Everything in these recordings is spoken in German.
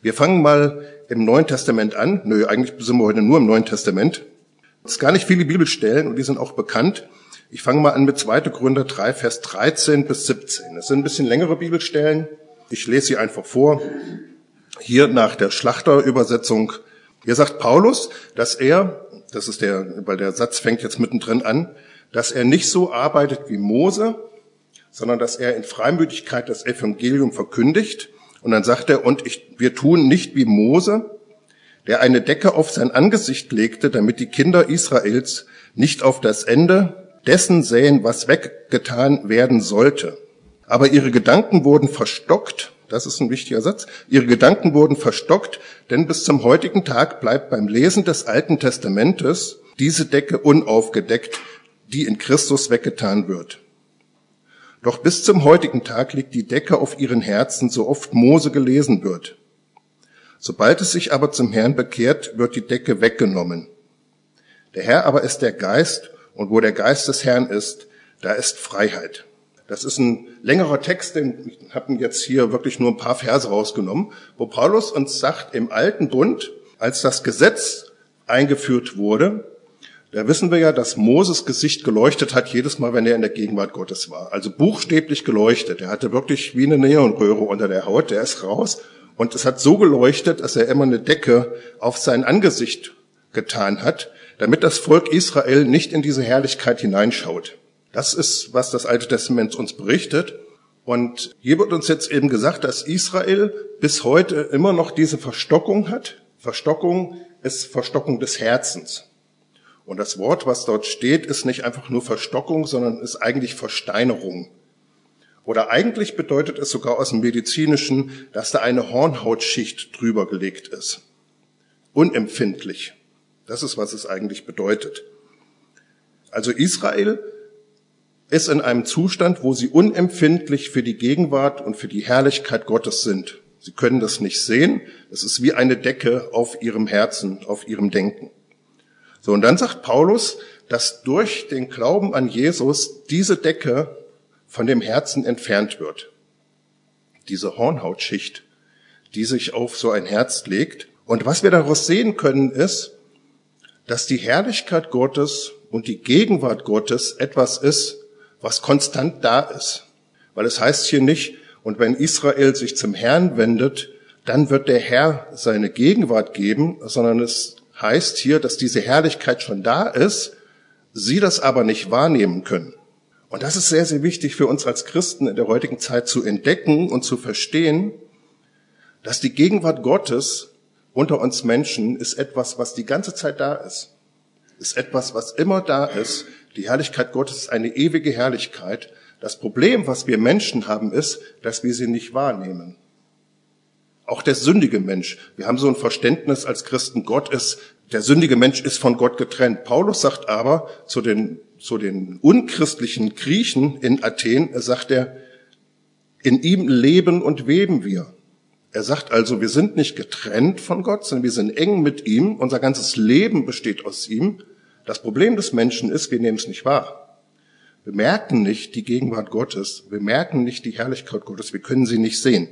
Wir fangen mal im Neuen Testament an. Nö, eigentlich sind wir heute nur im Neuen Testament. Es ist gar nicht viele Bibelstellen und die sind auch bekannt. Ich fange mal an mit 2. Gründer 3, Vers 13 bis 17. Das sind ein bisschen längere Bibelstellen. Ich lese sie einfach vor. Hier nach der Schlachterübersetzung. Hier sagt Paulus, dass er, das ist der, weil der Satz fängt jetzt mittendrin an, dass er nicht so arbeitet wie Mose, sondern dass er in Freimütigkeit das Evangelium verkündigt. Und dann sagt er, und ich, wir tun nicht wie Mose, der eine Decke auf sein Angesicht legte, damit die Kinder Israels nicht auf das Ende dessen sähen, was weggetan werden sollte. Aber ihre Gedanken wurden verstockt, das ist ein wichtiger Satz, ihre Gedanken wurden verstockt, denn bis zum heutigen Tag bleibt beim Lesen des Alten Testamentes diese Decke unaufgedeckt, die in Christus weggetan wird. Doch bis zum heutigen Tag liegt die Decke auf ihren Herzen, so oft Mose gelesen wird. Sobald es sich aber zum Herrn bekehrt, wird die Decke weggenommen. Der Herr aber ist der Geist, und wo der Geist des Herrn ist, da ist Freiheit. Das ist ein längerer Text, den ich habe jetzt hier wirklich nur ein paar Verse rausgenommen, wo Paulus uns sagt, im alten Bund, als das Gesetz eingeführt wurde, da wissen wir ja, dass Moses Gesicht geleuchtet hat jedes Mal, wenn er in der Gegenwart Gottes war. Also buchstäblich geleuchtet. Er hatte wirklich wie eine Neonröhre unter der Haut. Der ist raus und es hat so geleuchtet, dass er immer eine Decke auf sein Angesicht getan hat, damit das Volk Israel nicht in diese Herrlichkeit hineinschaut. Das ist, was das Alte Testament uns berichtet. Und hier wird uns jetzt eben gesagt, dass Israel bis heute immer noch diese Verstockung hat. Verstockung ist Verstockung des Herzens. Und das Wort, was dort steht, ist nicht einfach nur Verstockung, sondern ist eigentlich Versteinerung. Oder eigentlich bedeutet es sogar aus dem Medizinischen, dass da eine Hornhautschicht drüber gelegt ist. Unempfindlich. Das ist, was es eigentlich bedeutet. Also Israel ist in einem Zustand, wo sie unempfindlich für die Gegenwart und für die Herrlichkeit Gottes sind. Sie können das nicht sehen. Es ist wie eine Decke auf ihrem Herzen, auf ihrem Denken. So, und dann sagt Paulus, dass durch den Glauben an Jesus diese Decke von dem Herzen entfernt wird. Diese Hornhautschicht, die sich auf so ein Herz legt. Und was wir daraus sehen können, ist, dass die Herrlichkeit Gottes und die Gegenwart Gottes etwas ist, was konstant da ist. Weil es heißt hier nicht, und wenn Israel sich zum Herrn wendet, dann wird der Herr seine Gegenwart geben, sondern es heißt hier, dass diese Herrlichkeit schon da ist, sie das aber nicht wahrnehmen können. Und das ist sehr, sehr wichtig für uns als Christen in der heutigen Zeit zu entdecken und zu verstehen, dass die Gegenwart Gottes unter uns Menschen ist etwas, was die ganze Zeit da ist. Ist etwas, was immer da ist. Die Herrlichkeit Gottes ist eine ewige Herrlichkeit. Das Problem, was wir Menschen haben, ist, dass wir sie nicht wahrnehmen. Auch der sündige Mensch. Wir haben so ein Verständnis als Christen, Gott ist, der sündige Mensch ist von Gott getrennt. Paulus sagt aber zu den, zu den unchristlichen Griechen in Athen, er sagt er, in ihm leben und weben wir. Er sagt also, wir sind nicht getrennt von Gott, sondern wir sind eng mit ihm. Unser ganzes Leben besteht aus ihm. Das Problem des Menschen ist, wir nehmen es nicht wahr. Wir merken nicht die Gegenwart Gottes. Wir merken nicht die Herrlichkeit Gottes. Wir können sie nicht sehen.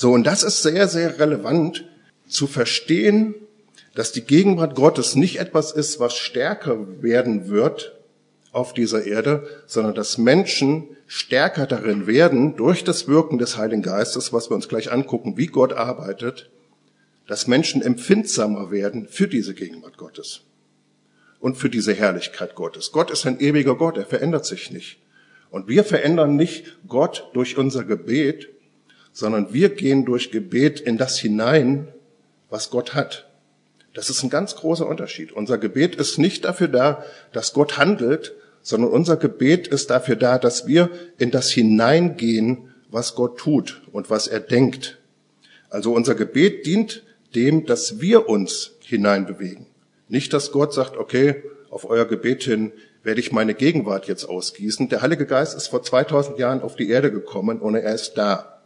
So, und das ist sehr, sehr relevant zu verstehen, dass die Gegenwart Gottes nicht etwas ist, was stärker werden wird auf dieser Erde, sondern dass Menschen stärker darin werden, durch das Wirken des Heiligen Geistes, was wir uns gleich angucken, wie Gott arbeitet, dass Menschen empfindsamer werden für diese Gegenwart Gottes und für diese Herrlichkeit Gottes. Gott ist ein ewiger Gott, er verändert sich nicht. Und wir verändern nicht Gott durch unser Gebet, sondern wir gehen durch Gebet in das hinein, was Gott hat. Das ist ein ganz großer Unterschied. Unser Gebet ist nicht dafür da, dass Gott handelt, sondern unser Gebet ist dafür da, dass wir in das hineingehen, was Gott tut und was er denkt. Also unser Gebet dient dem, dass wir uns hineinbewegen. Nicht, dass Gott sagt, okay, auf euer Gebet hin werde ich meine Gegenwart jetzt ausgießen. Der Heilige Geist ist vor 2000 Jahren auf die Erde gekommen und er ist da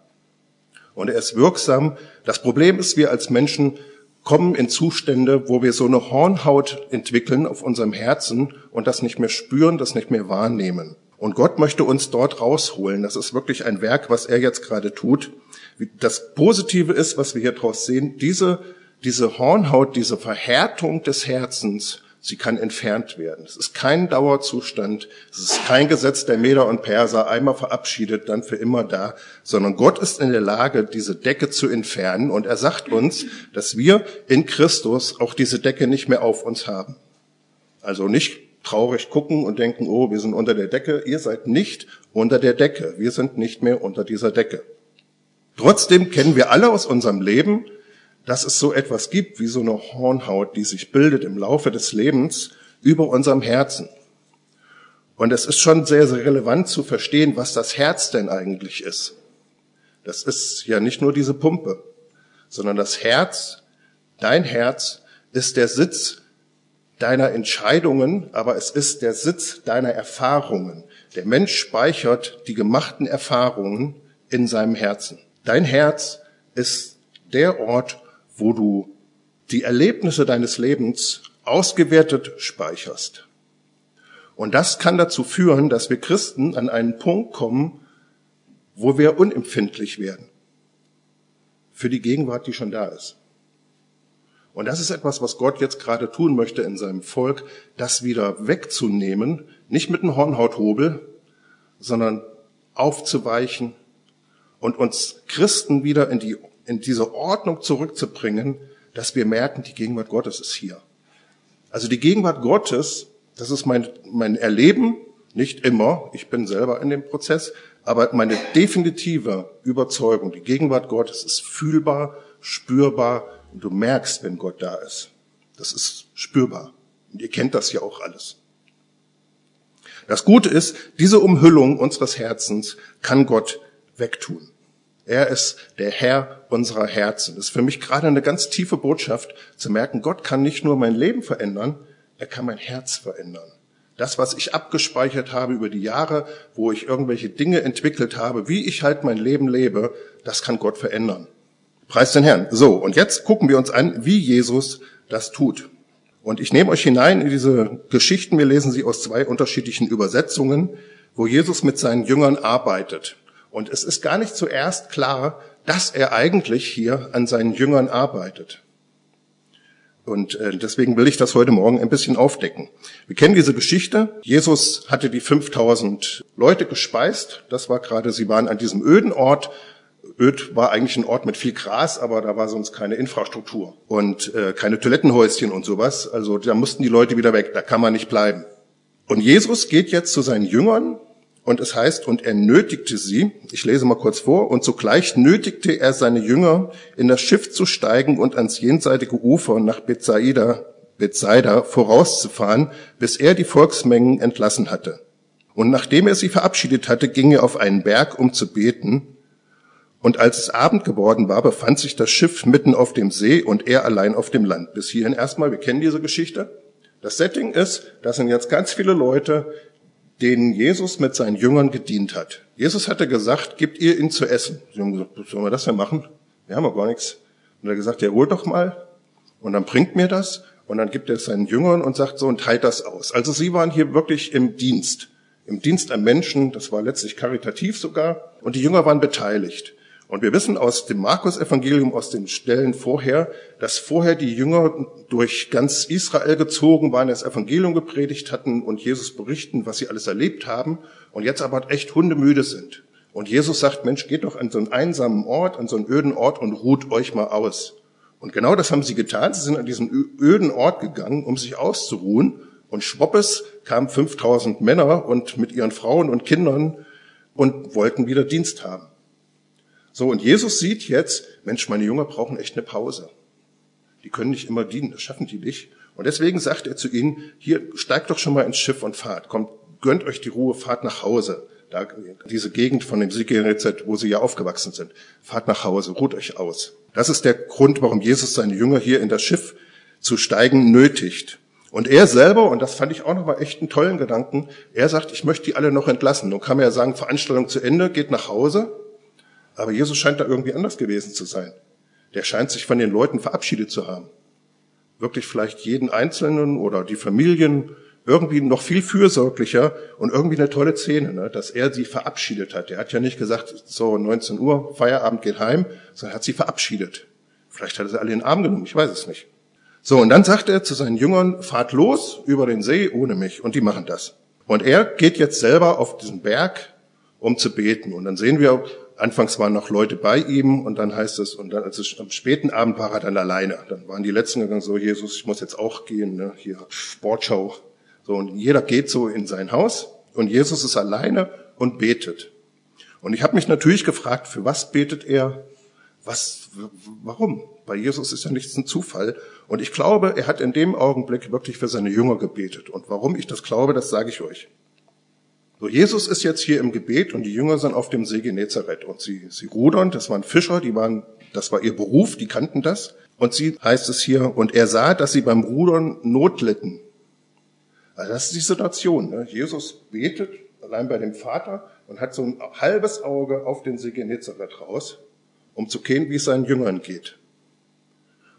und er ist wirksam. Das Problem ist, wir als Menschen kommen in Zustände, wo wir so eine Hornhaut entwickeln auf unserem Herzen und das nicht mehr spüren, das nicht mehr wahrnehmen. Und Gott möchte uns dort rausholen. Das ist wirklich ein Werk, was er jetzt gerade tut, Das Positive ist, was wir hier draus sehen, diese, diese Hornhaut, diese Verhärtung des Herzens, sie kann entfernt werden. Es ist kein Dauerzustand, es ist kein Gesetz der Meder und Perser, einmal verabschiedet, dann für immer da, sondern Gott ist in der Lage, diese Decke zu entfernen und er sagt uns, dass wir in Christus auch diese Decke nicht mehr auf uns haben. Also nicht traurig gucken und denken, oh, wir sind unter der Decke. Ihr seid nicht unter der Decke. Wir sind nicht mehr unter dieser Decke. Trotzdem kennen wir alle aus unserem Leben, dass es so etwas gibt wie so eine Hornhaut, die sich bildet im Laufe des Lebens über unserem Herzen. Und es ist schon sehr, sehr relevant zu verstehen, was das Herz denn eigentlich ist. Das ist ja nicht nur diese Pumpe, sondern das Herz, dein Herz, ist der Sitz deiner Entscheidungen, aber es ist der Sitz deiner Erfahrungen. Der Mensch speichert die gemachten Erfahrungen in seinem Herzen. Dein Herz ist der Ort, wo du die Erlebnisse deines Lebens ausgewertet speicherst. Und das kann dazu führen, dass wir Christen an einen Punkt kommen, wo wir unempfindlich werden für die Gegenwart, die schon da ist. Und das ist etwas, was Gott jetzt gerade tun möchte in seinem Volk, das wieder wegzunehmen, nicht mit einem Hornhauthobel, sondern aufzuweichen und uns Christen wieder in, die, in diese Ordnung zurückzubringen, dass wir merken, die Gegenwart Gottes ist hier. Also die Gegenwart Gottes, das ist mein, mein Erleben, nicht immer, ich bin selber in dem Prozess, aber meine definitive Überzeugung, die Gegenwart Gottes ist fühlbar, spürbar, und du merkst, wenn Gott da ist. Das ist spürbar. Und ihr kennt das ja auch alles. Das Gute ist, diese Umhüllung unseres Herzens kann Gott wegtun. Er ist der Herr unserer Herzen. Das ist für mich gerade eine ganz tiefe Botschaft zu merken, Gott kann nicht nur mein Leben verändern, er kann mein Herz verändern. Das, was ich abgespeichert habe über die Jahre, wo ich irgendwelche Dinge entwickelt habe, wie ich halt mein Leben lebe, das kann Gott verändern. Preis den Herrn. So, und jetzt gucken wir uns an, wie Jesus das tut. Und ich nehme euch hinein in diese Geschichten, wir lesen sie aus zwei unterschiedlichen Übersetzungen, wo Jesus mit seinen Jüngern arbeitet. Und es ist gar nicht zuerst klar, dass er eigentlich hier an seinen Jüngern arbeitet. Und äh, deswegen will ich das heute Morgen ein bisschen aufdecken. Wir kennen diese Geschichte. Jesus hatte die 5000 Leute gespeist. Das war gerade, sie waren an diesem öden Ort Öd war eigentlich ein Ort mit viel Gras, aber da war sonst keine Infrastruktur und äh, keine Toilettenhäuschen und sowas. Also da mussten die Leute wieder weg, da kann man nicht bleiben. Und Jesus geht jetzt zu seinen Jüngern und es heißt, und er nötigte sie, ich lese mal kurz vor, und sogleich nötigte er seine Jünger, in das Schiff zu steigen und ans jenseitige Ufer nach Bethsaida, Bethsaida vorauszufahren, bis er die Volksmengen entlassen hatte. Und nachdem er sie verabschiedet hatte, ging er auf einen Berg, um zu beten, und als es Abend geworden war, befand sich das Schiff mitten auf dem See und er allein auf dem Land. Bis hierhin erstmal, wir kennen diese Geschichte. Das Setting ist, das sind jetzt ganz viele Leute, denen Jesus mit seinen Jüngern gedient hat. Jesus hatte gesagt, gebt ihr ihn zu essen. Sie haben gesagt, was sollen wir das denn machen? Wir haben ja gar nichts. Und er hat gesagt, ja, holt doch mal. Und dann bringt mir das. Und dann gibt er es seinen Jüngern und sagt so und teilt das aus. Also sie waren hier wirklich im Dienst. Im Dienst am Menschen. Das war letztlich karitativ sogar. Und die Jünger waren beteiligt. Und wir wissen aus dem Markus-Evangelium, aus den Stellen vorher, dass vorher die Jünger durch ganz Israel gezogen waren, das Evangelium gepredigt hatten und Jesus berichten, was sie alles erlebt haben und jetzt aber echt hundemüde sind. Und Jesus sagt, Mensch, geht doch an so einen einsamen Ort, an so einen öden Ort und ruht euch mal aus. Und genau das haben sie getan. Sie sind an diesen öden Ort gegangen, um sich auszuruhen. Und schwoppes kamen 5000 Männer und mit ihren Frauen und Kindern und wollten wieder Dienst haben. So, und Jesus sieht jetzt, Mensch, meine Jünger brauchen echt eine Pause. Die können nicht immer dienen, das schaffen die nicht. Und deswegen sagt er zu ihnen, hier, steigt doch schon mal ins Schiff und fahrt. Kommt, gönnt euch die Ruhe, fahrt nach Hause. Da, diese Gegend von dem Sigerizet, wo sie ja aufgewachsen sind. Fahrt nach Hause, ruht euch aus. Das ist der Grund, warum Jesus seine Jünger hier in das Schiff zu steigen nötigt. Und er selber, und das fand ich auch nochmal echt einen tollen Gedanken, er sagt, ich möchte die alle noch entlassen. Nun kann man ja sagen, Veranstaltung zu Ende, geht nach Hause. Aber Jesus scheint da irgendwie anders gewesen zu sein. Der scheint sich von den Leuten verabschiedet zu haben. Wirklich vielleicht jeden Einzelnen oder die Familien irgendwie noch viel fürsorglicher und irgendwie eine tolle Szene, ne, dass er sie verabschiedet hat. Er hat ja nicht gesagt, so 19 Uhr, Feierabend geht heim, sondern hat sie verabschiedet. Vielleicht hat er sie alle in den Arm genommen, ich weiß es nicht. So, und dann sagt er zu seinen Jüngern, fahrt los über den See ohne mich. Und die machen das. Und er geht jetzt selber auf diesen Berg, um zu beten. Und dann sehen wir, anfangs waren noch Leute bei ihm und dann heißt es, und dann als es am späten Abend war er dann alleine. Dann waren die Letzten gegangen, so Jesus, ich muss jetzt auch gehen, ne? hier Sportschau so, und jeder geht so in sein Haus und Jesus ist alleine und betet. Und ich habe mich natürlich gefragt, für was betet er? Was, warum? Bei Jesus ist ja nichts ein Zufall. Und ich glaube, er hat in dem Augenblick wirklich für seine Jünger gebetet. Und warum ich das glaube, das sage ich euch. So, Jesus ist jetzt hier im Gebet und die Jünger sind auf dem See Genezareth und sie, sie rudern, das waren Fischer, die waren, das war ihr Beruf, die kannten das. Und sie heißt es hier, und er sah, dass sie beim Rudern Not litten. Also das ist die Situation. Ne? Jesus betet allein bei dem Vater und hat so ein halbes Auge auf den See Genezareth raus, um zu kennen, wie es seinen Jüngern geht.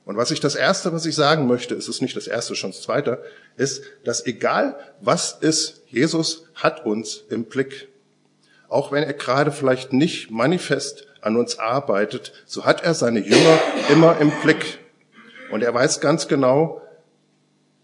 Und was ich das Erste, was ich sagen möchte, ist es nicht das Erste, schon das Zweite, ist, dass egal was ist, Jesus hat uns im Blick. Auch wenn er gerade vielleicht nicht manifest an uns arbeitet, so hat er seine Jünger immer im Blick. Und er weiß ganz genau,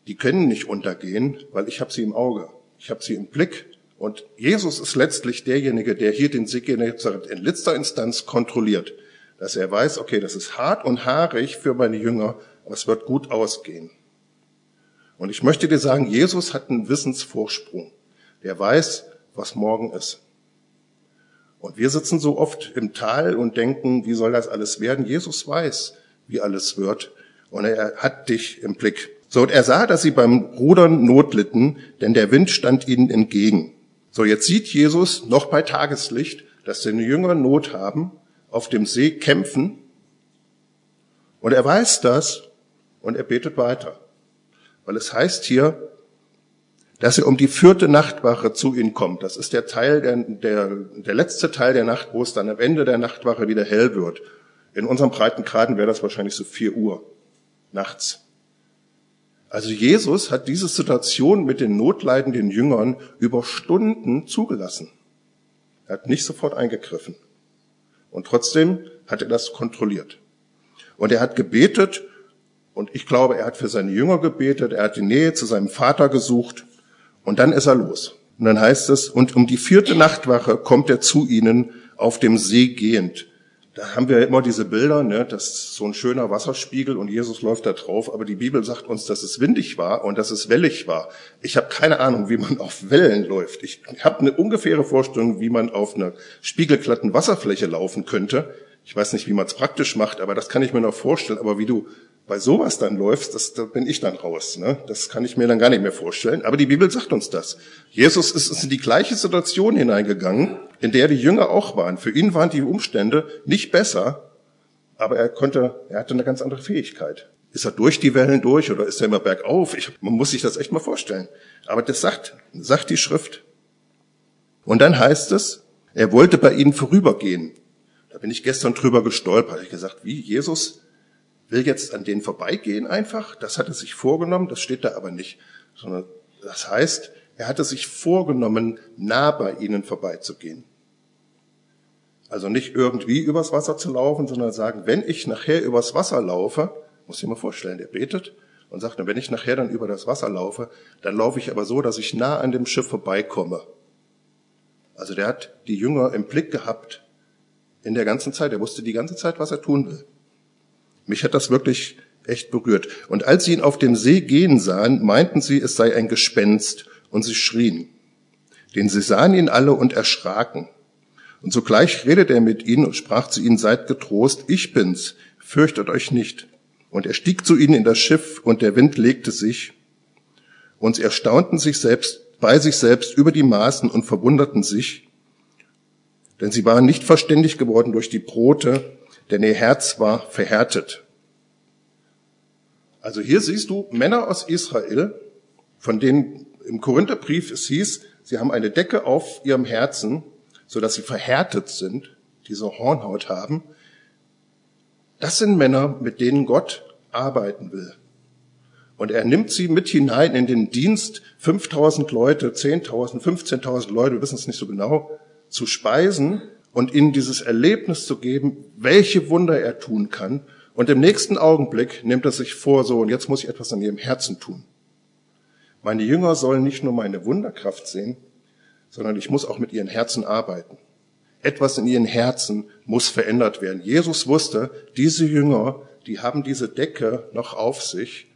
die können nicht untergehen, weil ich habe sie im Auge, ich habe sie im Blick. Und Jesus ist letztlich derjenige, der hier den Sieg in letzter Instanz kontrolliert, dass er weiß, okay, das ist hart und haarig für meine Jünger, aber es wird gut ausgehen. Und ich möchte dir sagen, Jesus hat einen Wissensvorsprung. Der weiß, was morgen ist. Und wir sitzen so oft im Tal und denken, wie soll das alles werden? Jesus weiß, wie alles wird. Und er hat dich im Blick. So, und er sah, dass sie beim Rudern Not litten, denn der Wind stand ihnen entgegen. So, jetzt sieht Jesus noch bei Tageslicht, dass seine Jünger Not haben, auf dem See kämpfen. Und er weiß das und er betet weiter. Weil es heißt hier, dass er um die vierte Nachtwache zu ihnen kommt. Das ist der Teil, der, der, der letzte Teil der Nacht, wo es dann am Ende der Nachtwache wieder hell wird. In unserem Breitengraden wäre das wahrscheinlich so vier Uhr nachts. Also Jesus hat diese Situation mit den notleidenden Jüngern über Stunden zugelassen. Er hat nicht sofort eingegriffen. Und trotzdem hat er das kontrolliert. Und er hat gebetet, und ich glaube, er hat für seine Jünger gebetet, er hat die Nähe zu seinem Vater gesucht, und dann ist er los. Und dann heißt es, und um die vierte Nachtwache kommt er zu ihnen auf dem See gehend da haben wir immer diese Bilder, ne, das ist so ein schöner Wasserspiegel und Jesus läuft da drauf, aber die Bibel sagt uns, dass es windig war und dass es wellig war. Ich habe keine Ahnung, wie man auf Wellen läuft. Ich habe eine ungefähre Vorstellung, wie man auf einer spiegelglatten Wasserfläche laufen könnte. Ich weiß nicht, wie man es praktisch macht, aber das kann ich mir noch vorstellen. Aber wie du bei sowas dann läufst, das, da bin ich dann raus. Ne? Das kann ich mir dann gar nicht mehr vorstellen. Aber die Bibel sagt uns das. Jesus ist in die gleiche Situation hineingegangen, in der die Jünger auch waren. Für ihn waren die Umstände nicht besser, aber er konnte, er hatte eine ganz andere Fähigkeit. Ist er durch die Wellen durch oder ist er immer bergauf? Ich, man muss sich das echt mal vorstellen. Aber das sagt, sagt die Schrift. Und dann heißt es, er wollte bei ihnen vorübergehen. Da bin ich gestern drüber gestolpert. Ich gesagt, wie Jesus will jetzt an denen vorbeigehen einfach. Das hat er sich vorgenommen, das steht da aber nicht. Sondern das heißt, er hatte sich vorgenommen, nah bei ihnen vorbeizugehen. Also nicht irgendwie übers Wasser zu laufen, sondern sagen, wenn ich nachher übers Wasser laufe, muss ich mir vorstellen, der betet und sagt, wenn ich nachher dann über das Wasser laufe, dann laufe ich aber so, dass ich nah an dem Schiff vorbeikomme. Also der hat die Jünger im Blick gehabt in der ganzen Zeit. Er wusste die ganze Zeit, was er tun will. Mich hat das wirklich echt berührt. Und als sie ihn auf dem See gehen sahen, meinten sie, es sei ein Gespenst, und sie schrien. Denn sie sahen ihn alle und erschraken. Und sogleich redete er mit ihnen und sprach zu ihnen, seid getrost, ich bin's, fürchtet euch nicht. Und er stieg zu ihnen in das Schiff, und der Wind legte sich. Und sie erstaunten sich selbst, bei sich selbst über die Maßen und verwunderten sich, denn sie waren nicht verständig geworden durch die Brote, denn ihr Herz war verhärtet. Also hier siehst du Männer aus Israel, von denen im Korintherbrief es hieß, sie haben eine Decke auf ihrem Herzen, so dass sie verhärtet sind, diese Hornhaut haben. Das sind Männer, mit denen Gott arbeiten will. Und er nimmt sie mit hinein in den Dienst, 5000 Leute, 10.000, 15.000 Leute, wir wissen es nicht so genau, zu speisen und ihnen dieses Erlebnis zu geben, welche Wunder er tun kann. Und im nächsten Augenblick nimmt er sich vor, so, und jetzt muss ich etwas an ihrem Herzen tun. Meine Jünger sollen nicht nur meine Wunderkraft sehen, sondern ich muss auch mit ihren Herzen arbeiten. Etwas in ihren Herzen muss verändert werden. Jesus wusste, diese Jünger, die haben diese Decke noch auf sich,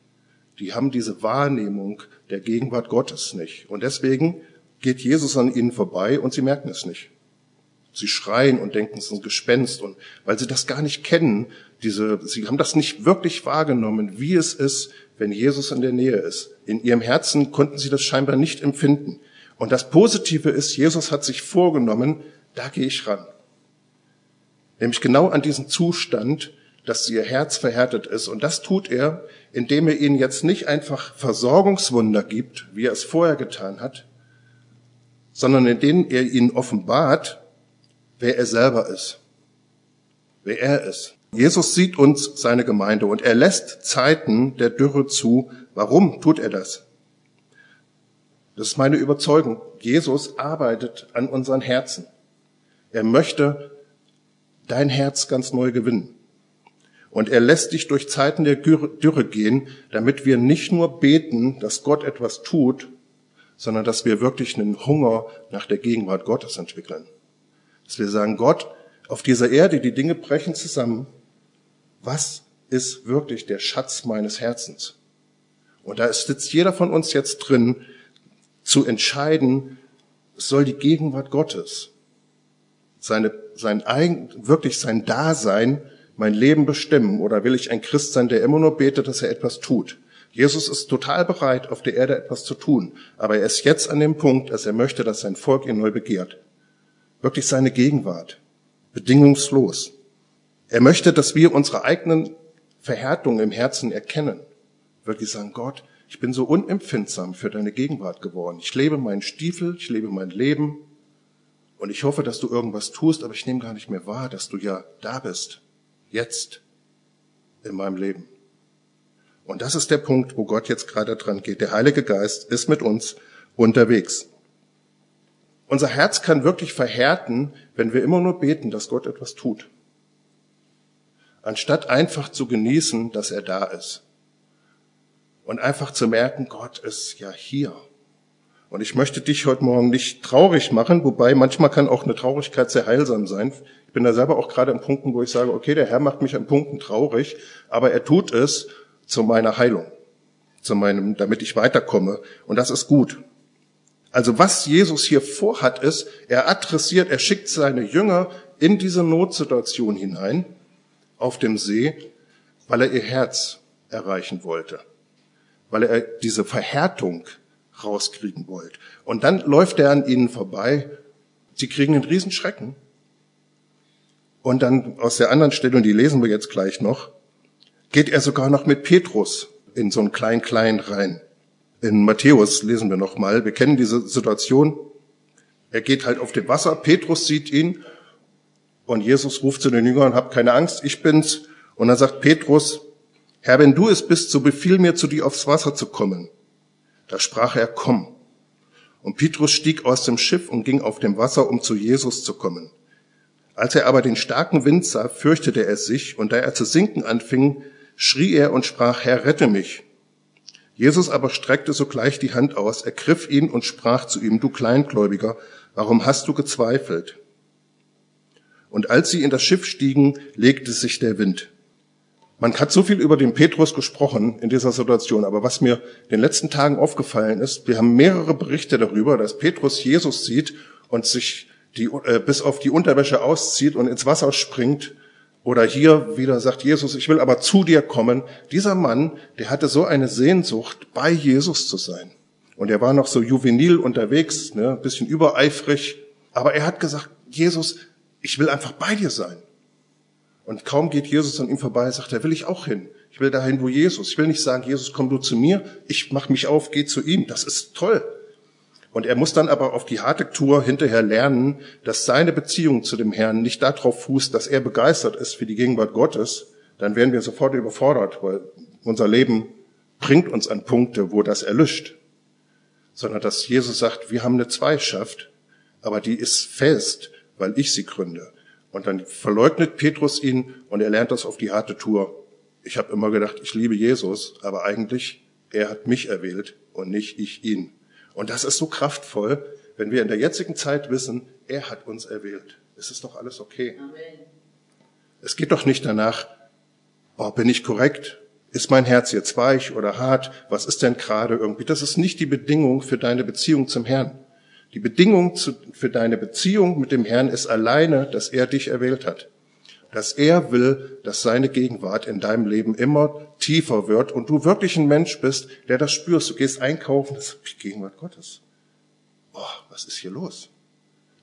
die haben diese Wahrnehmung der Gegenwart Gottes nicht. Und deswegen geht Jesus an ihnen vorbei und sie merken es nicht. Sie schreien und denken, es ist ein Gespenst und weil sie das gar nicht kennen, diese, sie haben das nicht wirklich wahrgenommen, wie es ist, wenn Jesus in der Nähe ist. In ihrem Herzen konnten sie das scheinbar nicht empfinden. Und das Positive ist, Jesus hat sich vorgenommen, da gehe ich ran. Nämlich genau an diesen Zustand, dass ihr Herz verhärtet ist. Und das tut er, indem er ihnen jetzt nicht einfach Versorgungswunder gibt, wie er es vorher getan hat, sondern indem er ihnen offenbart, wer er selber ist, wer er ist. Jesus sieht uns seine Gemeinde und er lässt Zeiten der Dürre zu. Warum tut er das? Das ist meine Überzeugung. Jesus arbeitet an unseren Herzen. Er möchte dein Herz ganz neu gewinnen. Und er lässt dich durch Zeiten der Dürre gehen, damit wir nicht nur beten, dass Gott etwas tut, sondern dass wir wirklich einen Hunger nach der Gegenwart Gottes entwickeln. Dass wir sagen, Gott, auf dieser Erde, die Dinge brechen zusammen, was ist wirklich der Schatz meines Herzens? Und da sitzt jeder von uns jetzt drin, zu entscheiden, soll die Gegenwart Gottes, seine, sein eigen, wirklich sein Dasein, mein Leben bestimmen? Oder will ich ein Christ sein, der immer nur betet, dass er etwas tut? Jesus ist total bereit, auf der Erde etwas zu tun. Aber er ist jetzt an dem Punkt, dass er möchte, dass sein Volk ihn neu begehrt. Wirklich seine Gegenwart. Bedingungslos. Er möchte, dass wir unsere eigenen Verhärtungen im Herzen erkennen. Wirklich sagen, Gott, ich bin so unempfindsam für deine Gegenwart geworden. Ich lebe meinen Stiefel, ich lebe mein Leben und ich hoffe, dass du irgendwas tust, aber ich nehme gar nicht mehr wahr, dass du ja da bist. Jetzt in meinem Leben. Und das ist der Punkt, wo Gott jetzt gerade dran geht. Der Heilige Geist ist mit uns unterwegs. Unser Herz kann wirklich verhärten, wenn wir immer nur beten, dass Gott etwas tut anstatt einfach zu genießen, dass er da ist. Und einfach zu merken, Gott ist ja hier. Und ich möchte dich heute Morgen nicht traurig machen, wobei manchmal kann auch eine Traurigkeit sehr heilsam sein. Ich bin da selber auch gerade an Punkten, wo ich sage, okay, der Herr macht mich an Punkten traurig, aber er tut es zu meiner Heilung, zu meinem, damit ich weiterkomme. Und das ist gut. Also was Jesus hier vorhat ist, er adressiert, er schickt seine Jünger in diese Notsituation hinein auf dem See, weil er ihr Herz erreichen wollte, weil er diese Verhärtung rauskriegen wollte. Und dann läuft er an ihnen vorbei, sie kriegen einen Riesenschrecken. Und dann aus der anderen Stelle, und die lesen wir jetzt gleich noch, geht er sogar noch mit Petrus in so ein Klein-Klein rein. In Matthäus lesen wir noch mal. Wir kennen diese Situation. Er geht halt auf dem Wasser. Petrus sieht ihn und Jesus ruft zu den Jüngern, habt keine Angst, ich bin's. Und dann sagt Petrus, Herr, wenn du es bist, so befiehl mir, zu dir aufs Wasser zu kommen. Da sprach er, komm. Und Petrus stieg aus dem Schiff und ging auf dem Wasser, um zu Jesus zu kommen. Als er aber den starken Wind sah, fürchtete er sich, und da er zu sinken anfing, schrie er und sprach, Herr, rette mich. Jesus aber streckte sogleich die Hand aus, ergriff ihn und sprach zu ihm, du Kleingläubiger, warum hast du gezweifelt? Und als sie in das Schiff stiegen, legte sich der Wind. Man hat so viel über den Petrus gesprochen in dieser Situation, aber was mir in den letzten Tagen aufgefallen ist, wir haben mehrere Berichte darüber, dass Petrus Jesus sieht und sich die, äh, bis auf die Unterwäsche auszieht und ins Wasser springt oder hier wieder sagt, Jesus, ich will aber zu dir kommen. Dieser Mann, der hatte so eine Sehnsucht, bei Jesus zu sein. Und er war noch so juvenil unterwegs, ne, bisschen übereifrig. Aber er hat gesagt, Jesus, ich will einfach bei dir sein. Und kaum geht Jesus an ihm vorbei, sagt er, will ich auch hin. Ich will dahin, wo Jesus. Ich will nicht sagen, Jesus, komm du zu mir. Ich mach mich auf, geh zu ihm. Das ist toll. Und er muss dann aber auf die harte Tour hinterher lernen, dass seine Beziehung zu dem Herrn nicht darauf fußt, dass er begeistert ist für die Gegenwart Gottes. Dann werden wir sofort überfordert, weil unser Leben bringt uns an Punkte, wo das erlischt, sondern dass Jesus sagt, wir haben eine Zweischaft, aber die ist fest, weil ich sie gründe. Und dann verleugnet Petrus ihn und er lernt das auf die harte Tour. Ich habe immer gedacht, ich liebe Jesus, aber eigentlich, er hat mich erwählt und nicht ich ihn. Und das ist so kraftvoll, wenn wir in der jetzigen Zeit wissen, er hat uns erwählt. Es ist doch alles okay. Amen. Es geht doch nicht danach, oh, bin ich korrekt? Ist mein Herz jetzt weich oder hart? Was ist denn gerade irgendwie? Das ist nicht die Bedingung für deine Beziehung zum Herrn. Die Bedingung zu, für deine Beziehung mit dem Herrn ist alleine, dass er dich erwählt hat. Dass er will, dass seine Gegenwart in deinem Leben immer tiefer wird und du wirklich ein Mensch bist, der das spürst. Du gehst einkaufen, das ist die Gegenwart Gottes. Oh, was ist hier los?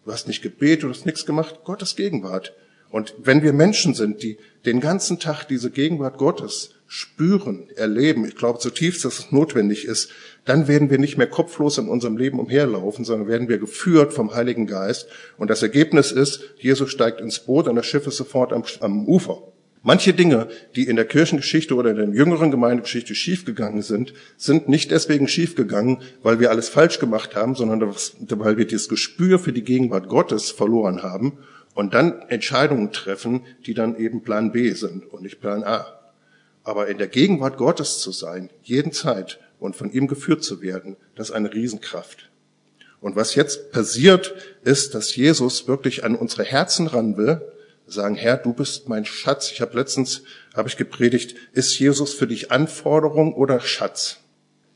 Du hast nicht gebetet, du hast nichts gemacht. Gottes Gegenwart. Und wenn wir Menschen sind, die den ganzen Tag diese Gegenwart Gottes spüren, erleben, ich glaube zutiefst, dass es notwendig ist, dann werden wir nicht mehr kopflos in unserem Leben umherlaufen, sondern werden wir geführt vom Heiligen Geist. Und das Ergebnis ist, Jesus steigt ins Boot und das Schiff ist sofort am, am Ufer. Manche Dinge, die in der Kirchengeschichte oder in der jüngeren Gemeindegeschichte schiefgegangen sind, sind nicht deswegen schiefgegangen, weil wir alles falsch gemacht haben, sondern weil wir das Gespür für die Gegenwart Gottes verloren haben und dann Entscheidungen treffen, die dann eben Plan B sind und nicht Plan A. Aber in der Gegenwart Gottes zu sein, jeden Zeit und von ihm geführt zu werden, das ist eine Riesenkraft. Und was jetzt passiert, ist, dass Jesus wirklich an unsere Herzen ran will, sagen, Herr, du bist mein Schatz. Ich habe letztens, habe ich gepredigt, ist Jesus für dich Anforderung oder Schatz?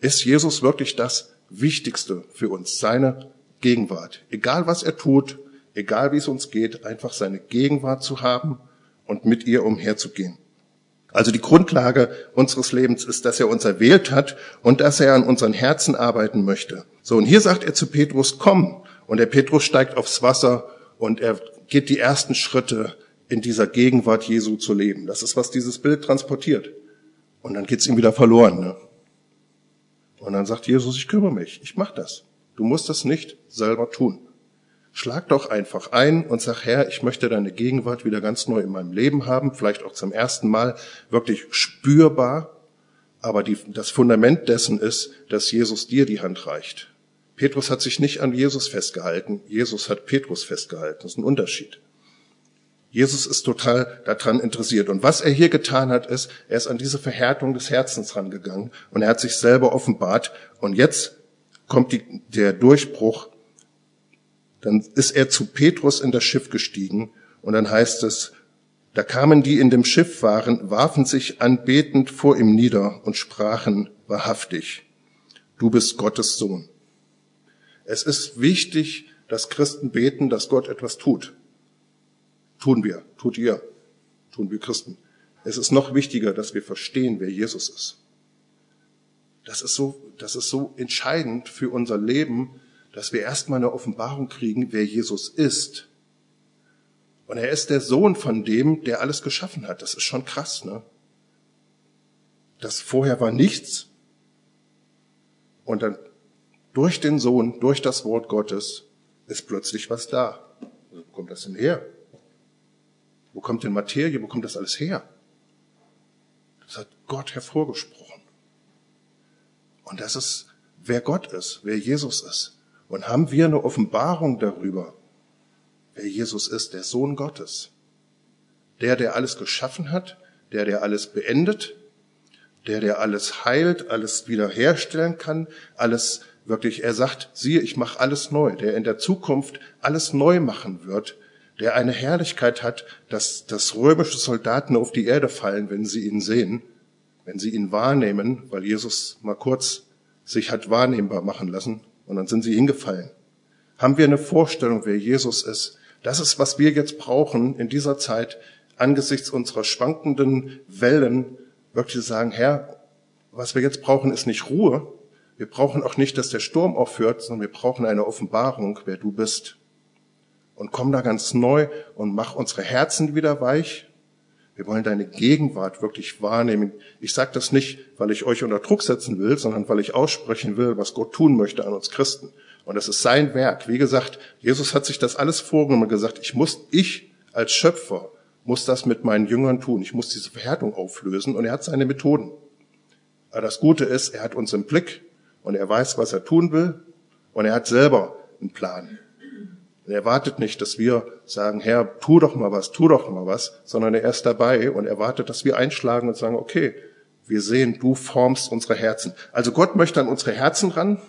Ist Jesus wirklich das Wichtigste für uns, seine Gegenwart? Egal was er tut, egal wie es uns geht, einfach seine Gegenwart zu haben und mit ihr umherzugehen. Also die Grundlage unseres Lebens ist, dass er uns erwählt hat und dass er an unseren Herzen arbeiten möchte. So, und hier sagt er zu Petrus, komm. Und der Petrus steigt aufs Wasser und er geht die ersten Schritte in dieser Gegenwart Jesu zu leben. Das ist, was dieses Bild transportiert. Und dann geht's ihm wieder verloren. Ne? Und dann sagt Jesus, ich kümmere mich, ich mache das. Du musst das nicht selber tun. Schlag doch einfach ein und sag, Herr, ich möchte deine Gegenwart wieder ganz neu in meinem Leben haben, vielleicht auch zum ersten Mal wirklich spürbar. Aber die, das Fundament dessen ist, dass Jesus dir die Hand reicht. Petrus hat sich nicht an Jesus festgehalten, Jesus hat Petrus festgehalten. Das ist ein Unterschied. Jesus ist total daran interessiert. Und was er hier getan hat, ist, er ist an diese Verhärtung des Herzens rangegangen und er hat sich selber offenbart. Und jetzt kommt die, der Durchbruch dann ist er zu Petrus in das Schiff gestiegen und dann heißt es, da kamen die in dem Schiff waren, warfen sich anbetend vor ihm nieder und sprachen wahrhaftig, du bist Gottes Sohn. Es ist wichtig, dass Christen beten, dass Gott etwas tut. Tun wir, tut ihr, tun wir Christen. Es ist noch wichtiger, dass wir verstehen, wer Jesus ist. Das ist so, das ist so entscheidend für unser Leben, dass wir erstmal eine Offenbarung kriegen, wer Jesus ist. Und er ist der Sohn von dem, der alles geschaffen hat. Das ist schon krass, ne? Das vorher war nichts. Und dann durch den Sohn, durch das Wort Gottes, ist plötzlich was da. Wo kommt das denn her? Wo kommt denn Materie? Wo kommt das alles her? Das hat Gott hervorgesprochen. Und das ist, wer Gott ist, wer Jesus ist. Und haben wir eine Offenbarung darüber, wer Jesus ist, der Sohn Gottes. Der, der alles geschaffen hat, der, der alles beendet, der, der alles heilt, alles wiederherstellen kann, alles wirklich, er sagt, siehe, ich mache alles neu, der in der Zukunft alles neu machen wird, der eine Herrlichkeit hat, dass, dass römische Soldaten auf die Erde fallen, wenn sie ihn sehen, wenn sie ihn wahrnehmen, weil Jesus mal kurz sich hat wahrnehmbar machen lassen, und dann sind sie hingefallen. Haben wir eine Vorstellung, wer Jesus ist? Das ist, was wir jetzt brauchen in dieser Zeit, angesichts unserer schwankenden Wellen, wirklich sagen, Herr, was wir jetzt brauchen, ist nicht Ruhe. Wir brauchen auch nicht, dass der Sturm aufhört, sondern wir brauchen eine Offenbarung, wer du bist. Und komm da ganz neu und mach unsere Herzen wieder weich wir wollen deine Gegenwart wirklich wahrnehmen. Ich sage das nicht, weil ich euch unter Druck setzen will, sondern weil ich aussprechen will, was Gott tun möchte an uns Christen. Und das ist sein Werk. Wie gesagt, Jesus hat sich das alles vorgenommen und gesagt, ich muss, ich als Schöpfer muss das mit meinen Jüngern tun. Ich muss diese Verhärtung auflösen und er hat seine Methoden. Aber das Gute ist, er hat uns im Blick und er weiß, was er tun will und er hat selber einen Plan. Und er wartet nicht, dass wir sagen, Herr, tu doch mal was, tu doch mal was, sondern er ist dabei und er wartet, dass wir einschlagen und sagen, okay, wir sehen, du formst unsere Herzen. Also Gott möchte an unsere Herzen ran.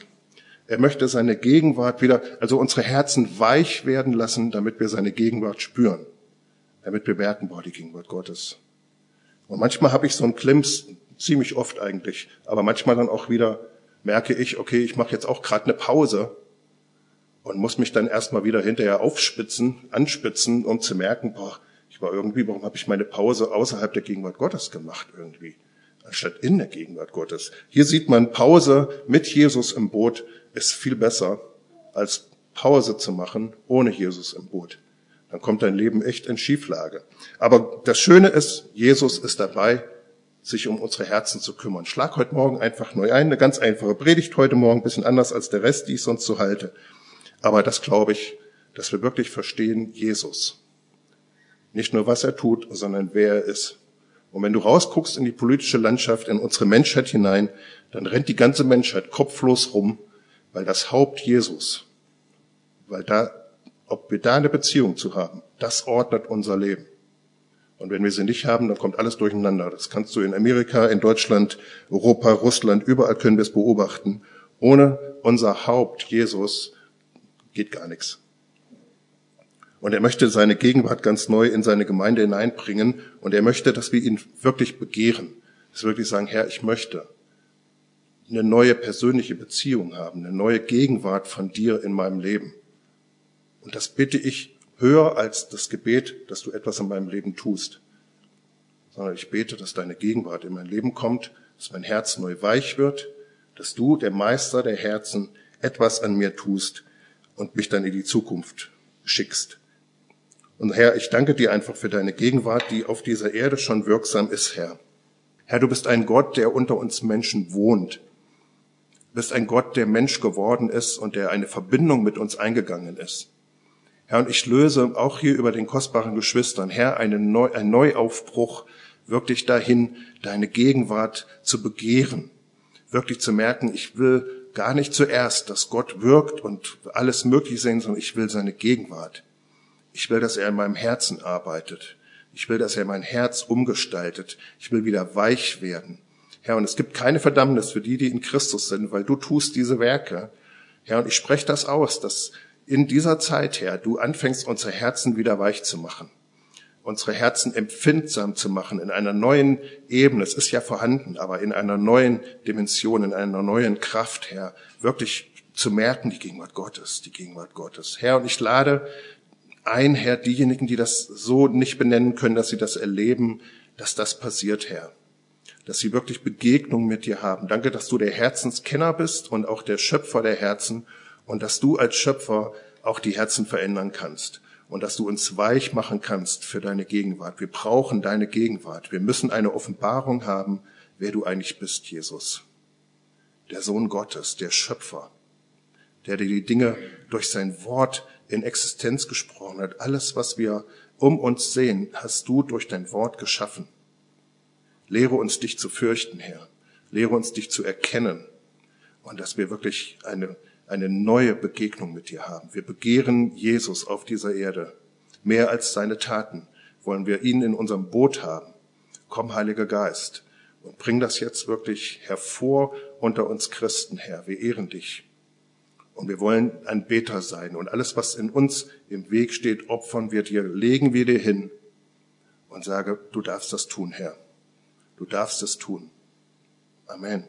Er möchte seine Gegenwart wieder, also unsere Herzen weich werden lassen, damit wir seine Gegenwart spüren. Damit wir merken, boah, die Gegenwart Gottes. Und manchmal habe ich so einen Klimps, ziemlich oft eigentlich, aber manchmal dann auch wieder merke ich, okay, ich mache jetzt auch gerade eine Pause und muss mich dann erstmal wieder hinterher aufspitzen, anspitzen, um zu merken, boah, ich war irgendwie, warum habe ich meine Pause außerhalb der Gegenwart Gottes gemacht irgendwie, anstatt in der Gegenwart Gottes. Hier sieht man, Pause mit Jesus im Boot ist viel besser, als Pause zu machen ohne Jesus im Boot. Dann kommt dein Leben echt in Schieflage. Aber das Schöne ist, Jesus ist dabei, sich um unsere Herzen zu kümmern. Schlag heute Morgen einfach neu ein, eine ganz einfache Predigt heute Morgen, bisschen anders als der Rest, die ich sonst so halte. Aber das glaube ich, dass wir wirklich verstehen, Jesus. Nicht nur, was er tut, sondern wer er ist. Und wenn du rausguckst in die politische Landschaft, in unsere Menschheit hinein, dann rennt die ganze Menschheit kopflos rum, weil das Haupt Jesus, weil da, ob wir da eine Beziehung zu haben, das ordnet unser Leben. Und wenn wir sie nicht haben, dann kommt alles durcheinander. Das kannst du in Amerika, in Deutschland, Europa, Russland, überall können wir es beobachten. Ohne unser Haupt Jesus geht gar nichts. Und er möchte seine Gegenwart ganz neu in seine Gemeinde hineinbringen. Und er möchte, dass wir ihn wirklich begehren. Dass wir wirklich sagen, Herr, ich möchte eine neue persönliche Beziehung haben, eine neue Gegenwart von dir in meinem Leben. Und das bitte ich höher als das Gebet, dass du etwas in meinem Leben tust. Sondern ich bete, dass deine Gegenwart in mein Leben kommt, dass mein Herz neu weich wird, dass du, der Meister der Herzen, etwas an mir tust, und mich dann in die Zukunft schickst. Und Herr, ich danke dir einfach für deine Gegenwart, die auf dieser Erde schon wirksam ist, Herr. Herr, du bist ein Gott, der unter uns Menschen wohnt. Du bist ein Gott, der Mensch geworden ist und der eine Verbindung mit uns eingegangen ist. Herr, und ich löse auch hier über den kostbaren Geschwistern, Herr, einen Neu ein Neuaufbruch wirklich dahin, deine Gegenwart zu begehren, wirklich zu merken, ich will gar nicht zuerst, dass Gott wirkt und alles möglich sein, sondern ich will seine Gegenwart. Ich will, dass er in meinem Herzen arbeitet. Ich will, dass er mein Herz umgestaltet. Ich will wieder weich werden. Herr, und es gibt keine Verdammnis für die, die in Christus sind, weil du tust diese Werke. Herr, und ich spreche das aus, dass in dieser Zeit, Herr, du anfängst, unser Herzen wieder weich zu machen unsere Herzen empfindsam zu machen in einer neuen Ebene. Es ist ja vorhanden, aber in einer neuen Dimension, in einer neuen Kraft, Herr, wirklich zu merken, die Gegenwart Gottes, die Gegenwart Gottes. Herr, und ich lade ein, Herr, diejenigen, die das so nicht benennen können, dass sie das erleben, dass das passiert, Herr. Dass sie wirklich Begegnung mit dir haben. Danke, dass du der Herzenskenner bist und auch der Schöpfer der Herzen und dass du als Schöpfer auch die Herzen verändern kannst und dass du uns weich machen kannst für deine Gegenwart. Wir brauchen deine Gegenwart. Wir müssen eine Offenbarung haben, wer du eigentlich bist, Jesus. Der Sohn Gottes, der Schöpfer, der dir die Dinge durch sein Wort in Existenz gesprochen hat. Alles, was wir um uns sehen, hast du durch dein Wort geschaffen. Lehre uns dich zu fürchten, Herr. Lehre uns dich zu erkennen und dass wir wirklich eine eine neue Begegnung mit dir haben. Wir begehren Jesus auf dieser Erde. Mehr als seine Taten wollen wir ihn in unserem Boot haben. Komm, Heiliger Geist, und bring das jetzt wirklich hervor unter uns Christen, Herr. Wir ehren dich. Und wir wollen ein Beter sein. Und alles, was in uns im Weg steht, opfern wir dir, legen wir dir hin und sage, du darfst das tun, Herr. Du darfst es tun. Amen.